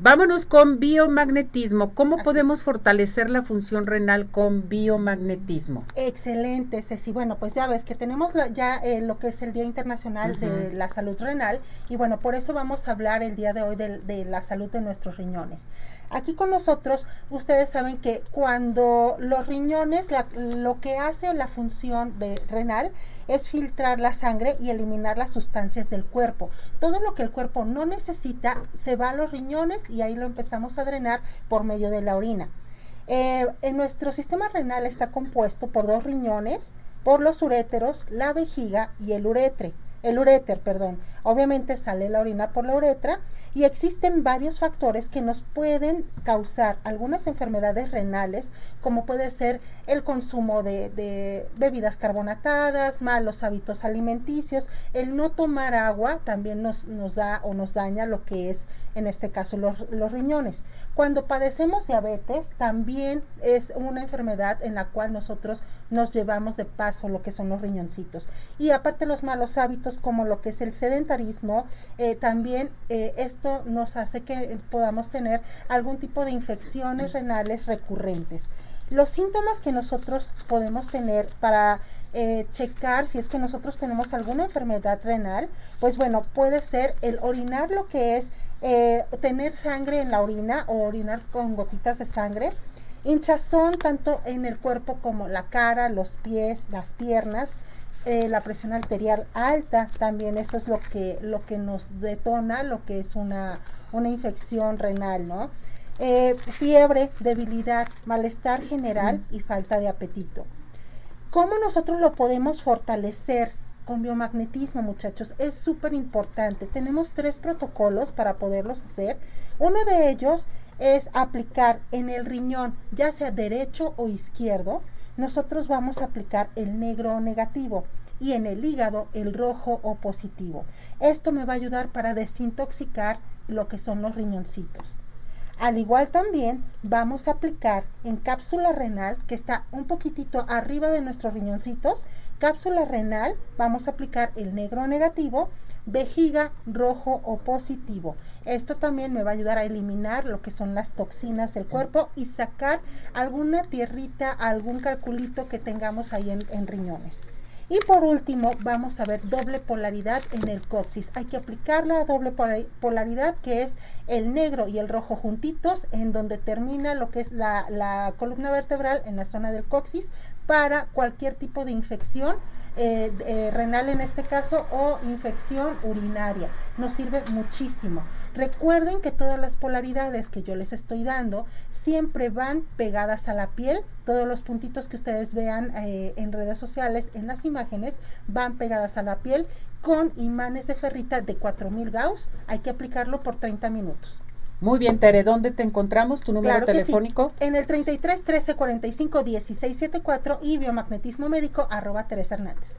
Vámonos con biomagnetismo. ¿Cómo podemos fortalecer la función renal con biomagnetismo? Excelente, Ceci. Bueno, pues ya ves que tenemos ya eh, lo que es el Día Internacional de la Salud Renal y bueno, por eso vamos a hablar el día de hoy de la salud de nuestros riñones. Aquí con nosotros, ustedes saben que cuando los riñones, lo que hace la función de renal es filtrar la sangre y eliminar las sustancias del cuerpo. Todo lo que el cuerpo no necesita se va a los riñones y ahí lo empezamos a drenar por medio de la orina. Eh, en nuestro sistema renal está compuesto por dos riñones, por los uréteros, la vejiga y el uretre el uréter, perdón. Obviamente sale la orina por la uretra y existen varios factores que nos pueden causar algunas enfermedades renales, como puede ser el consumo de, bebidas carbonatadas, malos hábitos alimenticios, el no tomar agua también nos, nos da o nos daña lo que es en este caso los, los, riñones. Cuando padecemos diabetes, también es una enfermedad en la cual nosotros nos llevamos de paso lo que son los riñoncitos. Y aparte los malos hábitos como lo que es el sedentarismo, eh, también eh, esto nos hace que podamos tener algún tipo de infecciones renales recurrentes. Los síntomas que nosotros podemos tener para eh, checar si es que nosotros tenemos alguna enfermedad renal, pues bueno, puede ser el orinar lo que es eh, tener sangre en la orina o orinar con gotitas de sangre, hinchazón tanto en el cuerpo como la cara, los pies, las piernas, eh, la presión arterial alta, también eso es lo que, lo que nos detona lo que es una, una infección renal, ¿no? fiebre, debilidad, malestar general y falta de apetito. ¿Cómo nosotros lo podemos fortalecer con biomagnetismo, muchachos? Es súper importante. Tenemos tres protocolos para poderlos hacer. Uno de ellos es aplicar en el riñón, ya sea derecho o izquierdo, nosotros vamos a aplicar el negro o negativo y en el hígado el rojo o positivo. Esto me va a ayudar para desintoxicar lo que son los riñoncitos. Al igual también vamos a aplicar en cápsula renal, que está un poquitito arriba de nuestros riñoncitos, cápsula renal, vamos a aplicar el negro negativo, vejiga rojo o positivo. Esto también me va a ayudar a eliminar lo que son las toxinas del cuerpo y sacar alguna tierrita, algún calculito que tengamos ahí en, en riñones. Y por último, vamos a ver doble polaridad en el coxis. Hay que aplicar la doble polaridad que es el negro y el rojo juntitos en donde termina lo que es la, columna vertebral en la zona del coxis para cualquier tipo de infección eh, eh, renal en este caso o infección urinaria. Nos sirve muchísimo. Recuerden que todas las polaridades que yo les estoy dando siempre van pegadas a la piel. Todos los puntitos que ustedes vean eh, en redes sociales, en las imágenes, van pegadas a la piel con imanes de ferrita de 4000 Gauss. Hay que aplicarlo por 30 minutos. Muy bien, Tere, ¿dónde te encontramos? ¿Tu número telefónico? En el 33 13 45 16 74 y biomagnetismo médico arroba Teresa Hernández.